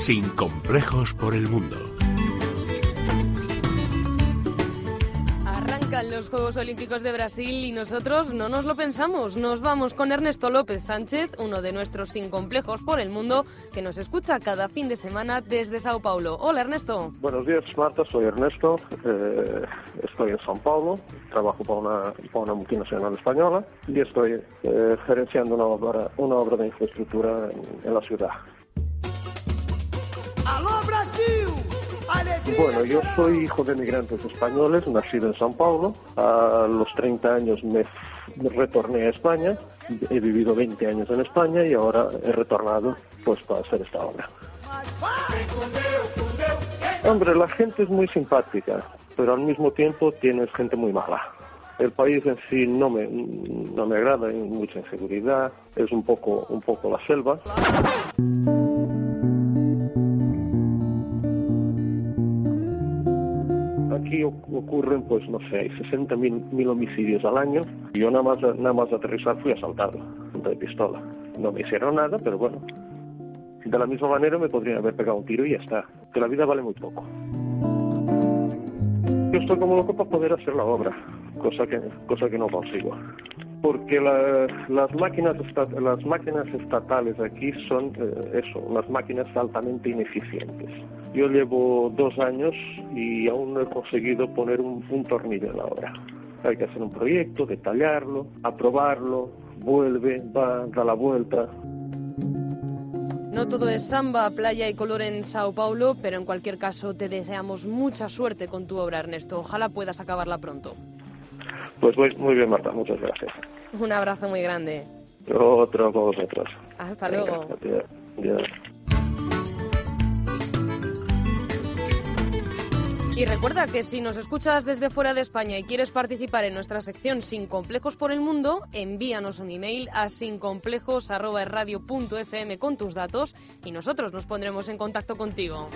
Sin complejos por el mundo. Arrancan los Juegos Olímpicos de Brasil y nosotros no nos lo pensamos. Nos vamos con Ernesto López Sánchez, uno de nuestros sin complejos por el mundo, que nos escucha cada fin de semana desde Sao Paulo. Hola Ernesto. Buenos días Marta, soy Ernesto, eh, estoy en Sao Paulo, trabajo para una, para una multinacional española y estoy eh, gerenciando una obra, una obra de infraestructura en, en la ciudad. ¡Aló Brasil! Bueno, yo soy hijo de migrantes españoles, nacido en Sao Paulo. A los 30 años me, me retorné a España. He vivido 20 años en España y ahora he retornado pues para hacer esta obra. Hombre, la gente es muy simpática, pero al mismo tiempo tienes gente muy mala. El país en sí no me, no me agrada, hay mucha inseguridad, es un poco, un poco la selva. Aquí oc- ocurren, pues no sé, 60 mil, mil homicidios al año. Yo nada más, nada más aterrizar fui asaltado de pistola. No me hicieron nada, pero bueno. De la misma manera me podrían haber pegado un tiro y ya está. Que la vida vale muy poco. Yo estoy como loco para poder hacer la obra, cosa que, cosa que no consigo. Porque la- las, máquinas esta- las máquinas estatales aquí son eh, eso, unas máquinas altamente ineficientes. Yo llevo dos años y aún no he conseguido poner un, un tornillo en la obra. Hay que hacer un proyecto, detallarlo, aprobarlo, vuelve, va, da la vuelta. No todo es samba, playa y color en Sao Paulo, pero en cualquier caso te deseamos mucha suerte con tu obra, Ernesto. Ojalá puedas acabarla pronto. Pues muy, muy bien, Marta, muchas gracias. Un abrazo muy grande. Otro con vosotros. Hasta Venga, luego. adiós, adiós. Y recuerda que si nos escuchas desde fuera de España y quieres participar en nuestra sección Sin Complejos por el Mundo, envíanos un email a sincomplejos.radio.fm con tus datos y nosotros nos pondremos en contacto contigo.